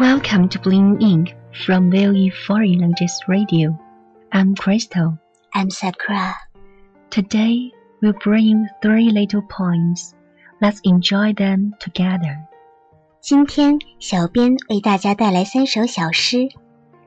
Welcome to Bloom in Ink. from Value Foreign Languages Radio. I'm Crystal. I'm Sakura. Today, we'll bring three little poems. Let's enjoy them together. 今天，小编为大家带来三首小诗，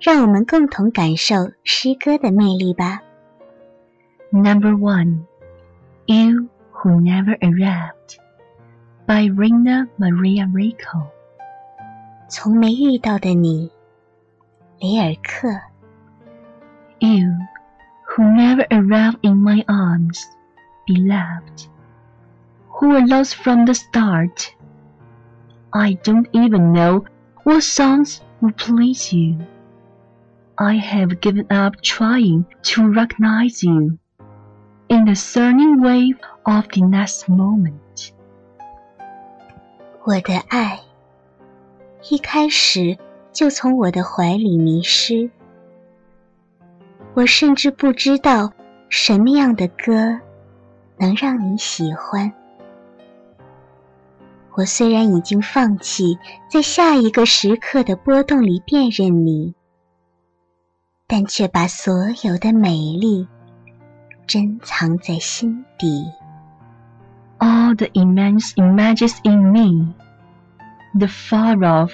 让我们共同感受诗歌的魅力吧。Number one, You Who Never Arrived by Rainer Maria Rilke. 从没遇到的你，雷尔克。 You who never arrived in my arms, beloved, who were lost from the start. I don't even know what songs will please you. I have given up trying to recognize you in the surging wave of the next moment. 我的爱， 一开始就从我的怀里迷失。我甚至不知道什么样的歌能让你喜欢。我虽然已经放弃在下一个时刻的波动里辨认你，但却把所有的美丽珍藏在心底。all the immense images in me, the far off,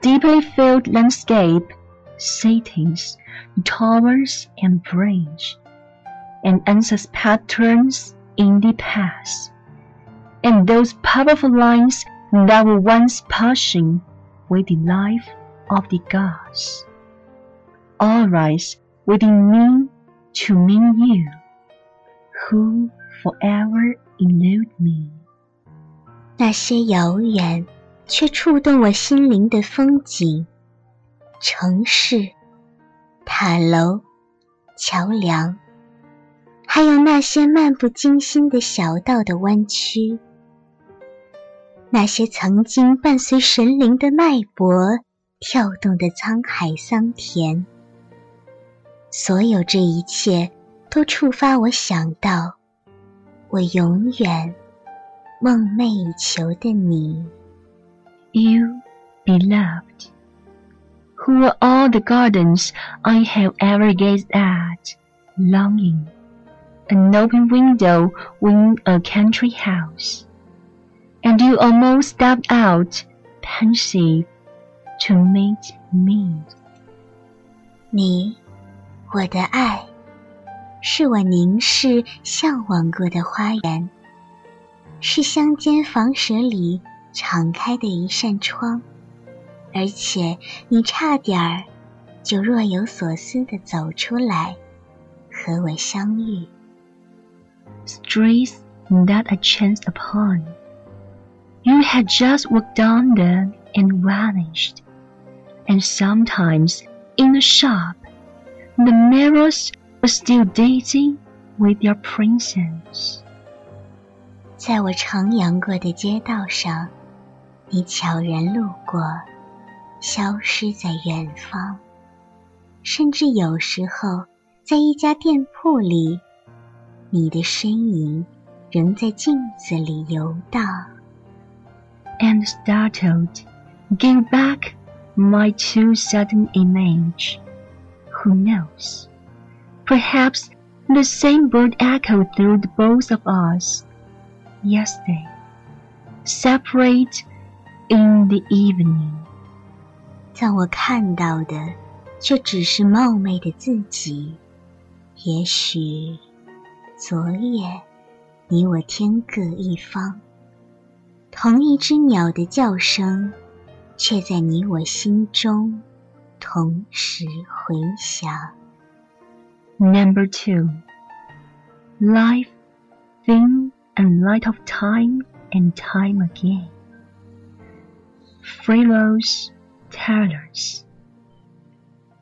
deeply filled landscape, cities, towers and bridge, and endless patterns in the past, and those powerful lines that were once pushing with the life of the gods, all rise within me to mean you, who forever elude me. 那些遥远 却触动我心灵的风景，城市、塔楼、桥梁，还有那些漫不经心的小道的弯曲，那些曾经伴随神灵的脉搏跳动的沧海桑田，所有这一切都触发我想到。我永远梦寐以求的你，You, beloved, who are all the gardens I have ever gazed at, longing, an open window in a country house, and you almost stepped out, pensive, to meet me. 你，我的爱，是我凝视、向往过的花园，是乡间房舍里 敞开的一扇窗，而且你差点儿就若有所思地走出来，和我相遇。Streets that I chanced upon. You had just walked down them and vanished. And sometimes in the shop, the mirrors were still dancing with your princess. 在我徜徉过的街道上，你悄然路过，消失在远方。甚至有时候，在一家店铺里，你的身影仍在镜子里游荡。And startled, gave back my too sudden image. Who knows? Perhaps the same bird echoed through the both of us yesterday, separate in the evening. 但我看到的，却只是冒昧的自己。也许，昨夜你我天各一方，同一只鸟的叫声，却在你我心中同时回响。Number two, life, thing, and light of time and time again. Freerose Taylors.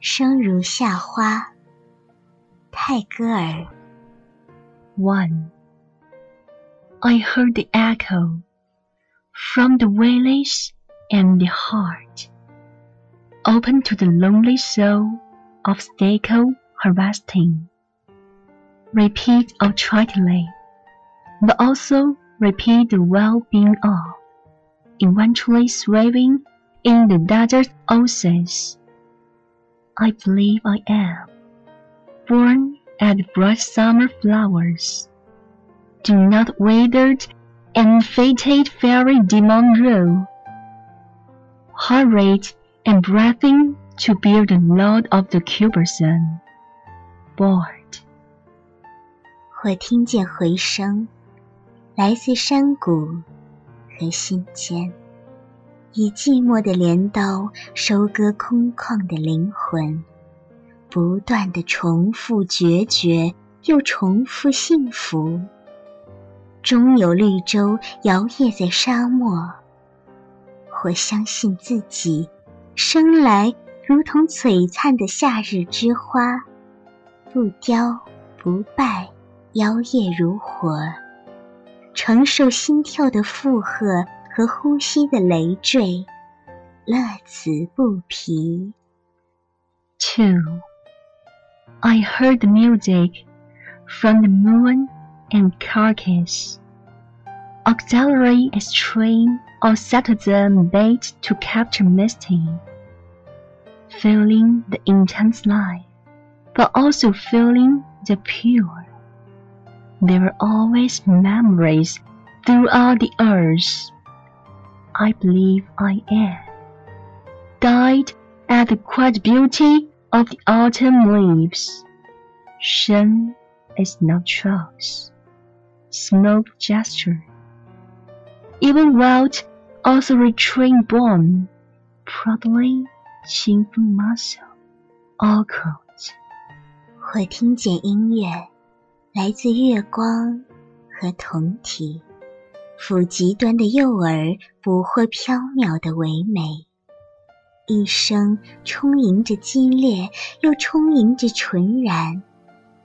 生如夏花，泰戈尔。 One. I heard the echo from the valleys and the heart, open to the lonely soul of staccato harvesting. Repeat altritely, but also repeat the well-being of, eventually swerving in the desert oasis. I believe I am born as bright summer flowers. Do not withered and fated fairy demon row, hurried and breathing to bear the load of the Cuberson. Bored. 我听见回声，来自山谷 和心间，以寂寞的镰刀收割空旷的灵魂，不断的重复决绝，又重复幸福。终有绿洲摇曳在沙漠。我相信自己，生来如同璀璨的夏日之花，不凋不败，摇曳如火，承受心跳的负荷和呼吸的累赘，乐此不疲。 Two. I heard the music from the moon and carcass. Auxiliary string or them bait to capture misty. Feeling the intense life, but also feeling the pure. There are always memories throughout the earth. I believe I am. Died at the quiet beauty of the autumn leaves. Shen is not truth. Smoke gesture. Even wild also retrain born, proudly 清风 muscle, all cold. 我听见音乐， 来自月光和酮体，抚极端的诱饵，捕获缥缈的唯美。一生充盈着激烈，又充盈着纯然，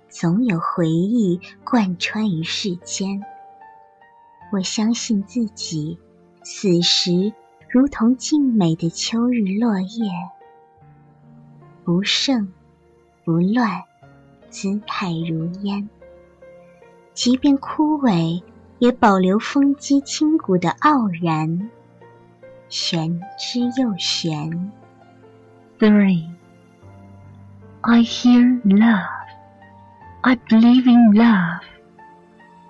总有回忆贯穿于世间。我相信自己，此时如同静美的秋日落叶，不盛不乱，姿态如烟。即便枯萎，也保留风肌清骨的傲然，玄之又玄。 Three. I hear love. I believe in love.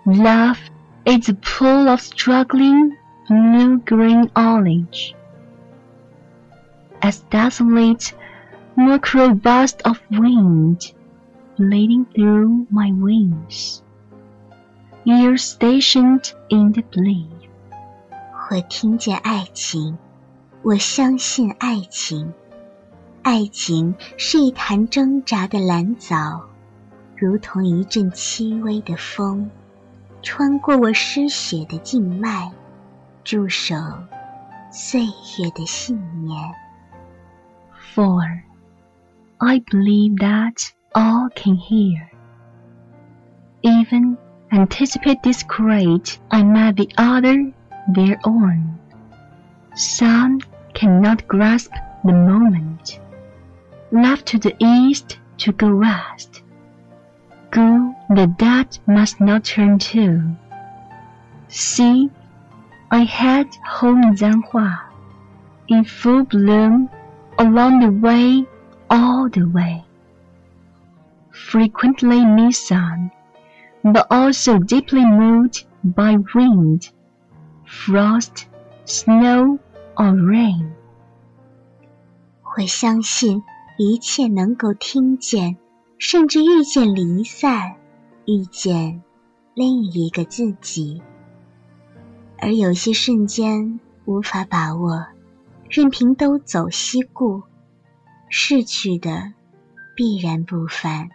Love is a pool of struggling blue green olive. As desolate, more robust of wind, bleeding through my wings. Ears stationed in the. 我听见爱情，我相信爱情。爱情是一潭挣扎的蓝藻，如同一阵轻微的风，穿过我失血的静脉，驻守岁月的信念。For I believe that all can hear, even anticipate this great I met the other their own. Some cannot grasp the moment. Left to the east to go west. Go the dead must not turn to. See, I had home Zanhua in full bloom along the way, all the way. Frequently miss sun, but also deeply moved by wind, frost, snow, or rain. 我相信一切能够听见，甚至遇见离散，遇见另一个自己。而有些瞬间无法把握，任凭东走西顾，逝去的必然不凡。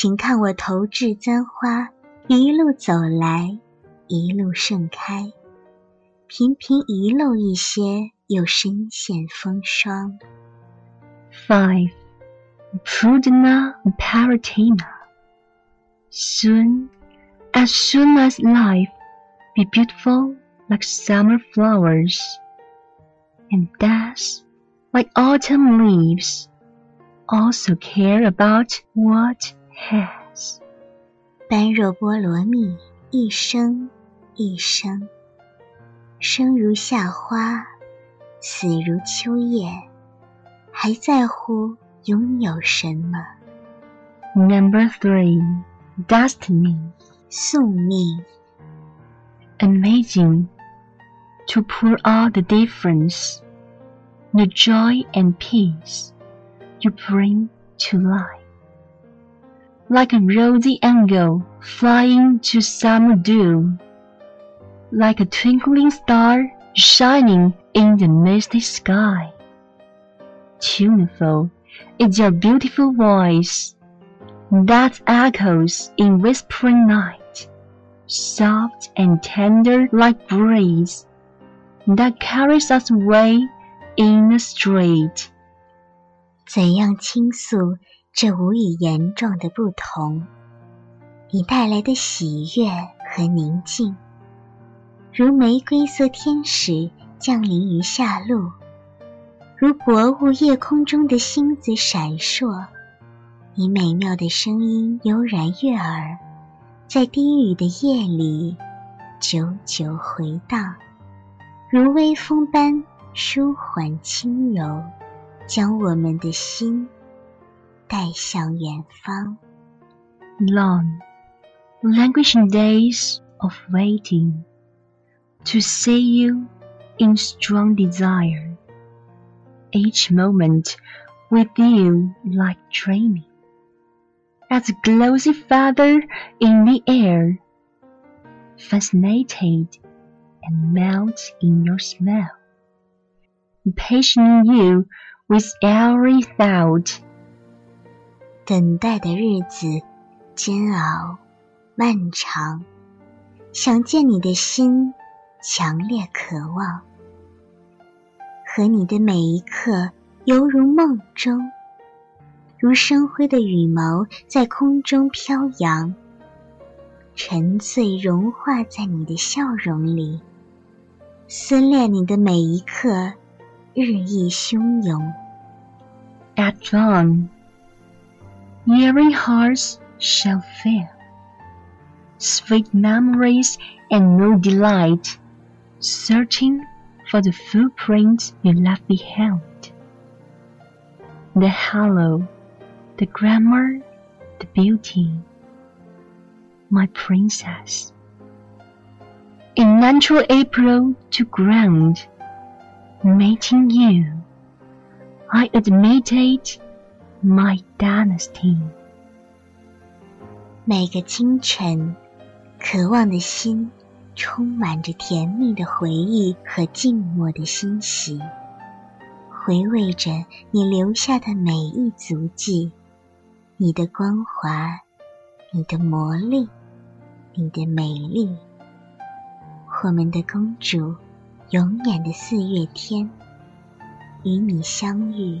请看我投掷簪花，一路走来，一路盛开，频频遗漏一些，又深陷风霜。Five, Prudna Paratina. Soon, as soon as life be beautiful like summer flowers, and death like autumn leaves, also care about what has. 般若波罗蜜，一生一生，生如夏花，死如秋叶，还在乎拥有什么？ Number three, Destiny. 宿命， Amazing to pour out the difference, the joy and peace you bring to life. Like a rosy angel flying to summer dew, like a twinkling star shining in the misty sky. Tuneful is your beautiful voice that echoes in whispering night soft and tender like breeze that carries us away in a street. 怎样倾诉 这无以言状的不同？你带来的喜悦和宁静，如玫瑰色天使降临于夏露，如薄雾夜空中的星子闪烁。你美妙的声音悠然悦耳，在低语的夜里久久回荡，如微风般舒缓轻柔，将我们的心带向远方。 Long, languishing days of waiting to see you in strong desire. Each moment with you like dreaming. As a glossy feather in the air, fascinated and melt in your smell. Patienting you with every thought. 等待的日子煎熬漫长，想见你的心强烈渴望，和你的每一刻犹如梦中，如生辉的羽毛在空中飘扬，沉醉融化在你的笑容里，思念你的每一刻日益汹涌。At dawn, yearning hearts shall fail. Sweet memories and no delight, searching for the footprints you left behind. The halo, the glamour, the beauty, my princess. In natural April to ground, mating you. I admitted my dynasty. 每个清晨，渴望的心充满着甜蜜的回忆和静默的欣喜，回味着你留下的每一足迹，你的光华，你的魔力，你的美丽。我们的公主，永远的四月天，与你相遇，